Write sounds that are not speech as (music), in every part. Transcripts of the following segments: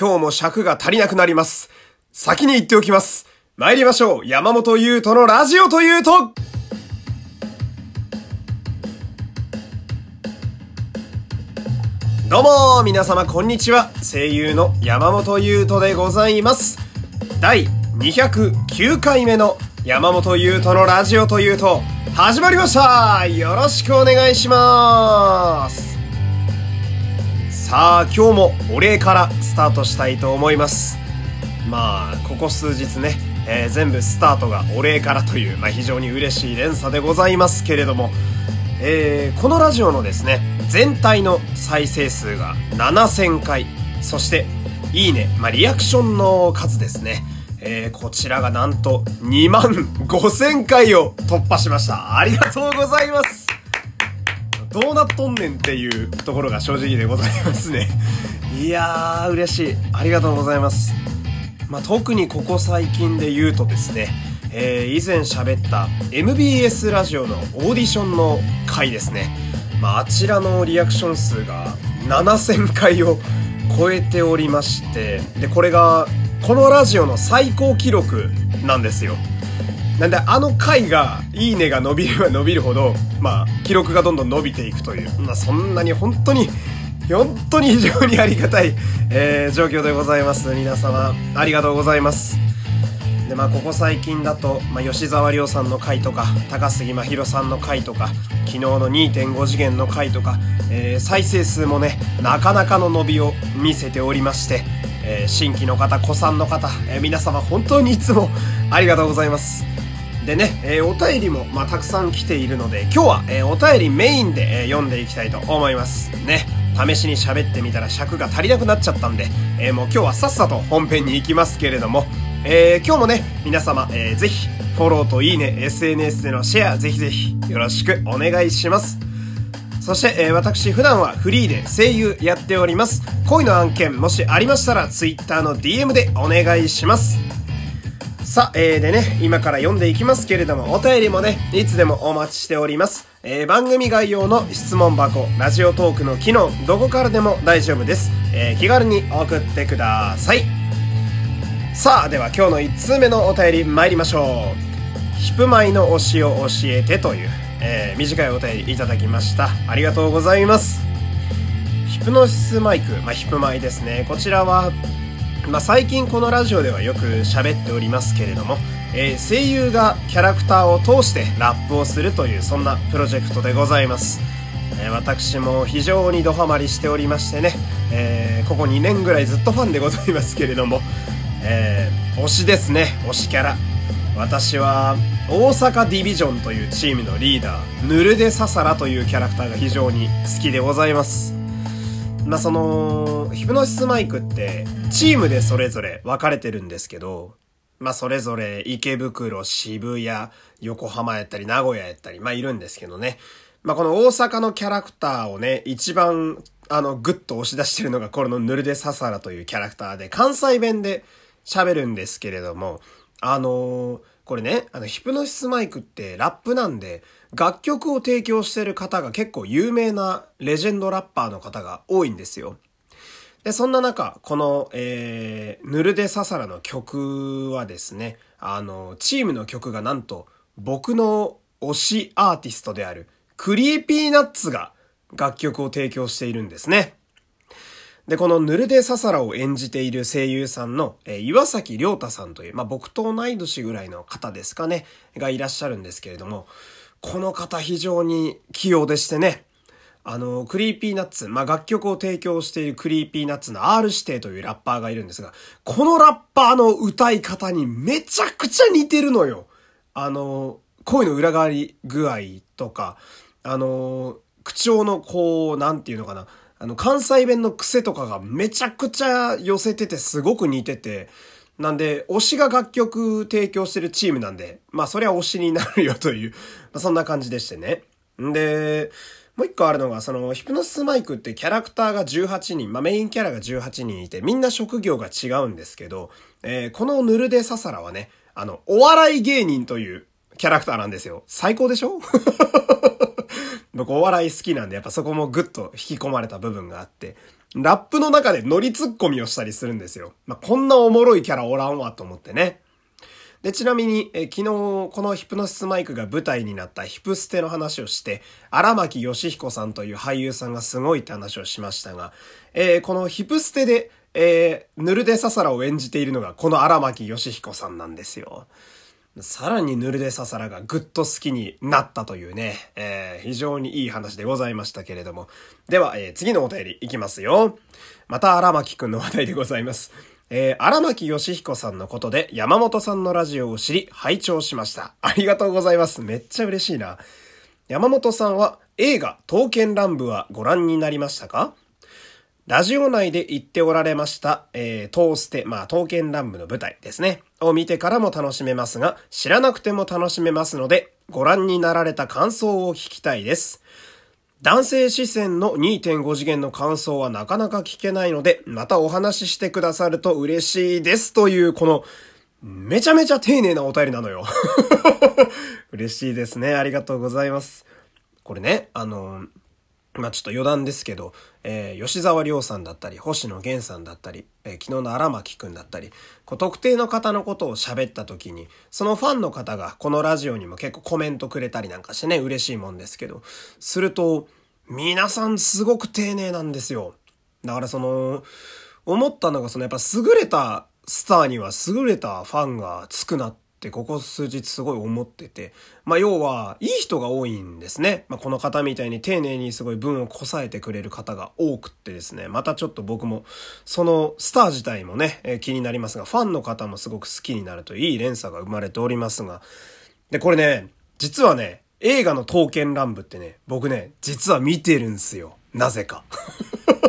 今日も尺が足りなくなります。先に言っておきます。参りましょう。山本優斗のラジオというと、どうも皆様こんにちは。声優の山本優斗でございます。第209回目の山本優斗のラジオというと、始まりましたよろしくお願いしますさあ今日もお礼からスタートしたいと思いますまあここ数日ね、えー、全部スタートがお礼からという、まあ、非常に嬉しい連鎖でございますけれども、えー、このラジオのですね全体の再生数が7000回そしていいね、まあ、リアクションの数ですねえー、こちらがなんと2万5000回を突破しました。ありがとうございますどうなっとんねんっていうところが正直でございますね。(laughs) いやー、嬉しい。ありがとうございます。まあ、特にここ最近で言うとですね、えー、以前喋った MBS ラジオのオーディションの回ですね。まあ、あちらのリアクション数が7000回を超えておりまして、で、これがこのラジオの最高記録なんですよ。なんであの回がいいねが伸びれば伸びるほど、まあ記録がどんどん伸びていくという、まあそんなに本当に、本当に非常にありがたい、えー、状況でございます。皆様、ありがとうございます。で、まあここ最近だと、まあ吉沢亮さんの回とか、高杉真宙さんの回とか、昨日の2.5次元の回とか、えー、再生数もね、なかなかの伸びを見せておりまして、え、新規の方、古参の方、え、皆様本当にいつもありがとうございます。でね、えー、お便りも、まあ、たくさん来ているので、今日は、えー、お便りメインで、えー、読んでいきたいと思います。ね、試しに喋ってみたら尺が足りなくなっちゃったんで、えもう今日はさっさと本編に行きますけれども、え今日もね、皆様、えー、ぜひ、フォローといいね、SNS でのシェア、ぜひぜひ、よろしくお願いします。そして、えー、私普段はフリーで声優やっております。恋の案件もしありましたら Twitter の DM でお願いします。さあ、えー、でね、今から読んでいきますけれども、お便りもね、いつでもお待ちしております。えー、番組概要の質問箱、ラジオトークの機能、どこからでも大丈夫です。えー、気軽に送ってください。さあ、では今日の1通目のお便り参りましょう。ヒプマイの推しを教えてという、えー、短いお便りいただきました。ありがとうございます。ヒプノシスマイク、まあ、ヒプマイですね。こちらは、まあ、最近このラジオではよく喋っておりますけれども、えー、声優がキャラクターを通してラップをするというそんなプロジェクトでございます。えー、私も非常にドハマりしておりましてね、えー、ここ2年ぐらいずっとファンでございますけれども、え推しですね、推しキャラ。私は大阪ディビジョンというチームのリーダー、ヌルデササラというキャラクターが非常に好きでございます。まあ、その、ヒプノシスマイクってチームでそれぞれ分かれてるんですけど、まあ、それぞれ池袋、渋谷、横浜やったり名古屋やったり、まあ、いるんですけどね。まあ、この大阪のキャラクターをね、一番、あの、グッと押し出してるのがこれのヌルデササラというキャラクターで、関西弁で喋るんですけれども、あのー、これね、あの、ヒプノシスマイクってラップなんで、楽曲を提供してる方が結構有名なレジェンドラッパーの方が多いんですよ。で、そんな中、この、えー、ヌルデササラの曲はですね、あの、チームの曲がなんと、僕の推しアーティストである、 Creepy Nuts が楽曲を提供しているんですね。で、このヌルデササラを演じている声優さんの、えー、岩崎諒太さんという、まあ、僕と同い年ぐらいの方ですかね、がいらっしゃるんですけれども、この方非常に器用でしてね、あの、 Creepy Nuts、まあ、楽曲を提供しているクリーピーナッツの R 指定というラッパーがいるんですが、このラッパーの歌い方にめちゃくちゃ似てるのよ。あの、声の裏返り具合とか、あの、口調のこう、なんていうのかな、あの、関西弁の癖とかがめちゃくちゃ寄せててすごく似てて、なんで、推しが楽曲提供してるチームなんで、まあそりゃ推しになるよという、まあ、そんな感じでしてね。んで、もう一個あるのが、その、ヒプノスマイクってキャラクターが18人、まあメインキャラが18人いて、みんな職業が違うんですけど、えー、このヌルデササラはね、あの、お笑い芸人というキャラクターなんですよ。最高でしょ？(laughs) 僕お笑い好きなんで、やっぱそこもぐっと引き込まれた部分があって、ラップの中でノリツッコミをしたりするんですよ。まあ、こんなおもろいキャラおらんわと思ってね。で、ちなみに、え昨日、このヒプノシスマイクが舞台になったヒプステの話をして、荒牧義彦さんという俳優さんがすごいって話をしましたが、えー、このヒプステで、えー、ヌルデササラを演じているのがこの荒牧義彦さんなんですよ。さらにヌルデササラがぐっと好きになったというね、えー、非常にいい話でございましたけれども。では、えー、次のお便りいきますよ。また荒牧くんの話題でございます。えー、荒牧義彦さんのことで山本さんのラジオを知り、拝聴しました。ありがとうございます。めっちゃ嬉しいな。山本さんは映画、刀剣乱舞はご覧になりましたか？ラジオ内で言っておられました、えー、トーステ、まあ、刀剣乱舞の舞台ですね。を見てからも楽しめますが、知らなくても楽しめますので、ご覧になられた感想を聞きたいです。男性視線の2.5次元の感想はなかなか聞けないので、またお話ししてくださると嬉しいですという、この、めちゃめちゃ丁寧なお便りなのよ。(laughs) 嬉しいですね。ありがとうございます。これね、あの、まあちょっと余談ですけど、えー、吉沢亮さんだったり、星野源さんだったり、えー、昨日の荒牧くんだったり、こう特定の方のことを喋った時に、そのファンの方がこのラジオにも結構コメントくれたりなんかしてね、嬉しいもんですけど、すると、皆さんすごく丁寧なんですよ。だからその、思ったのがそのやっぱ優れたスターには優れたファンがつくなってってここ数日すごい思ってて、まあ要は、いい人が多いんですね。まあこの方みたいに丁寧にすごい文をこさえてくれる方が多くってですね、またちょっと僕も、そのスター自体もね、えー、気になりますが、ファンの方もすごく好きになるといい連鎖が生まれておりますが、で、これね、実はね、映画の刀剣乱舞ってね、僕ね、実は見てるんすよ。なぜか。(laughs)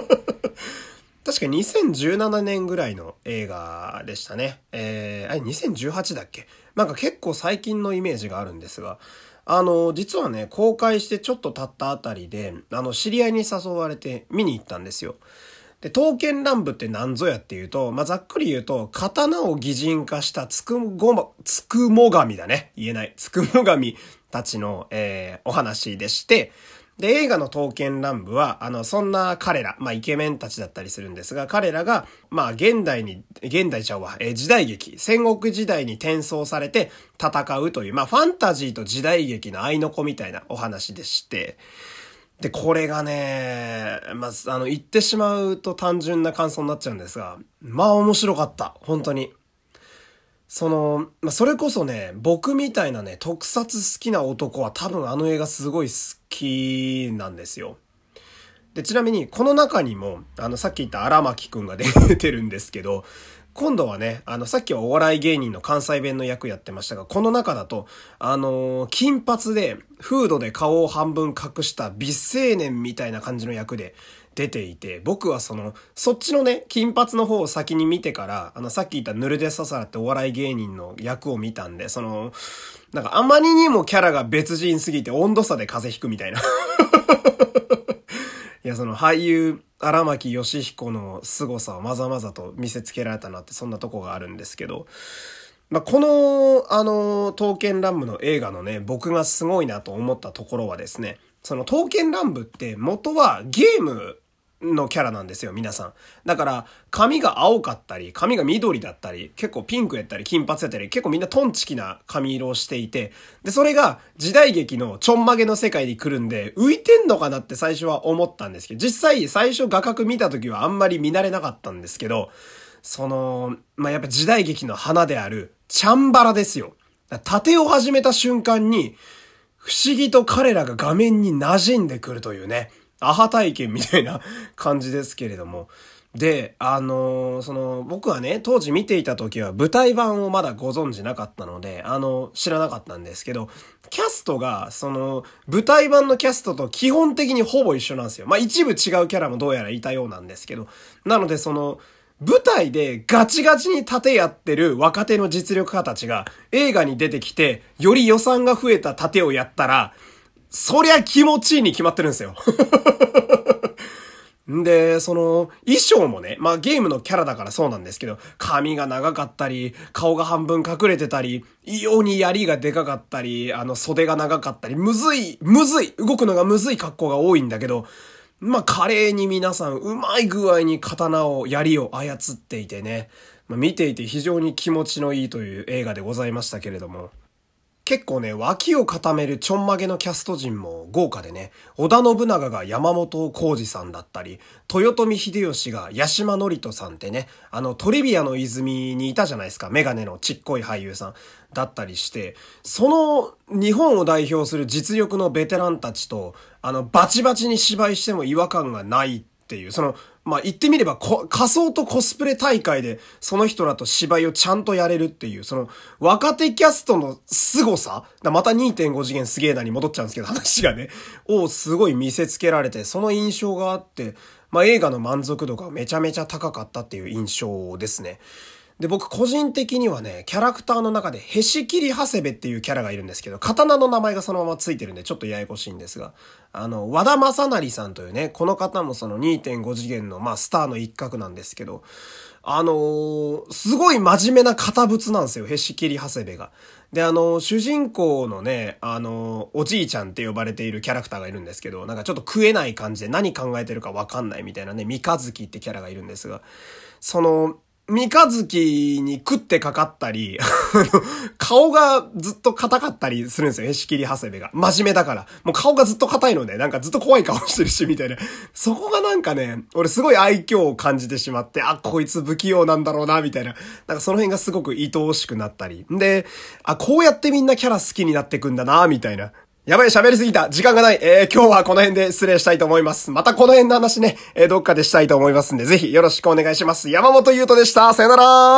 確か2017年ぐらいの映画でしたね。えー、あれ2018だっけ？なんか結構最近のイメージがあるんですが、あの、実はね、公開してちょっと経ったあたりで、あの、知り合いに誘われて見に行ったんですよ。で、刀剣乱舞って何ぞやっていうと、まあ、ざっくり言うと、刀を擬人化したつくごつくも神だね。言えない。つくも神たちの、えー、お話でして、で、映画の刀剣乱舞は、あの、そんな彼ら、まあ、イケメンたちだったりするんですが、彼らが、まあ、現代に、現代ちゃうわ、えー、時代劇、戦国時代に転送されて戦うという、まあ、ファンタジーと時代劇の合いの子みたいなお話でして、で、これがね、まあ、あの、言ってしまうと単純な感想になっちゃうんですが、まあ面白かった。本当に。その、まあ、それこそね、僕みたいなね、特撮好きな男は多分あの映画すごい好きなんですよ。で、ちなみに、この中にも、あの、さっき言った荒牧くんが出て (laughs) るんですけど、今度はね、あの、さっきはお笑い芸人の関西弁の役やってましたが、この中だと、あのー、金髪で、フードで顔を半分隠した美青年みたいな感じの役で出ていて、僕はその、そっちのね、金髪の方を先に見てから、あの、さっき言ったヌルデササラってお笑い芸人の役を見たんで、その、なんかあまりにもキャラが別人すぎて温度差で風邪ひくみたいな。(laughs) いや、その俳優、荒牧義彦の凄さをまざまざと見せつけられたなって、そんなとこがあるんですけど、まあ、この、あの、刀剣乱舞の映画のね、僕がすごいなと思ったところはですね、その刀剣乱舞って元はゲームのキャラなんですよ、皆さん。だから、髪が青かったり、髪が緑だったり、結構ピンクやったり、金髪やったり、結構みんなトンチキな髪色をしていて、で、それが時代劇のちょんまげの世界に来るんで、浮いてんのかなって最初は思ったんですけど、実際最初画角見た時はあんまり見慣れなかったんですけど、その、まあ、やっぱ時代劇の花である、チャンバラですよ。盾を始めた瞬間に、不思議と彼らが画面に馴染んでくるというね。アハ体験みたいな感じですけれども。で、あのー、その、僕はね、当時見ていた時は舞台版をまだご存知なかったので、あの、知らなかったんですけど、キャストが、その、舞台版のキャストと基本的にほぼ一緒なんですよ。まあ一部違うキャラもどうやらいたようなんですけど、なのでその、舞台でガチガチに盾やってる若手の実力派たちが映画に出てきて、より予算が増えた盾をやったら、そりゃ気持ちいいに決まってるんですよ。(laughs) んで、その、衣装もね、まあゲームのキャラだからそうなんですけど、髪が長かったり、顔が半分隠れてたり、異様に槍がでかかったり、あの袖が長かったり、むずい、むずい、動くのがむずい格好が多いんだけど、まあ華麗に皆さんうまい具合に刀を、槍を操っていてね、まあ、見ていて非常に気持ちのいいという映画でございましたけれども、結構ね、脇を固めるちょんまげのキャスト陣も豪華でね、織田信長が山本浩二さんだったり、豊臣秀吉が八島智人さんってね、あのトリビアの泉にいたじゃないですか、メガネのちっこい俳優さんだったりして、その日本を代表する実力のベテランたちと、あのバチバチに芝居しても違和感がないっていう、その、まあ、言ってみれば仮想とコスプレ大会でその人らと芝居をちゃんとやれるっていう、その若手キャストの凄さまた2.5次元すげえなに戻っちゃうんですけど話がね、をすごい見せつけられて、その印象があって、まあ、映画の満足度がめちゃめちゃ高かったっていう印象ですね。で、僕個人的にはね、キャラクターの中で、へし切り長谷部っていうキャラがいるんですけど、刀の名前がそのままついてるんで、ちょっとややこしいんですが、あの、和田正成さんというね、この方もその2.5次元の、まあ、スターの一角なんですけど、あのー、すごい真面目な堅物なんですよ、へし切り長谷部が。で、あのー、主人公のね、あのー、おじいちゃんって呼ばれているキャラクターがいるんですけど、なんかちょっと食えない感じで何考えてるかわかんないみたいなね、三日月ってキャラがいるんですが、その、三日月に食ってかかったり、(laughs) 顔がずっと硬かったりするんですよね、仕切り長谷部が。真面目だから。もう顔がずっと硬いので、なんかずっと怖い顔してるし、みたいな。そこがなんかね、俺すごい愛嬌を感じてしまって、あ、こいつ不器用なんだろうな、みたいな。なんかその辺がすごく愛おしくなったり。で、あ、こうやってみんなキャラ好きになってくんだな、みたいな。やばい、喋りすぎた。時間がない。えー、今日はこの辺で失礼したいと思います。またこの辺の話ね、えー、どっかでしたいと思いますんで、ぜひよろしくお願いします。山本優斗でした。さよなら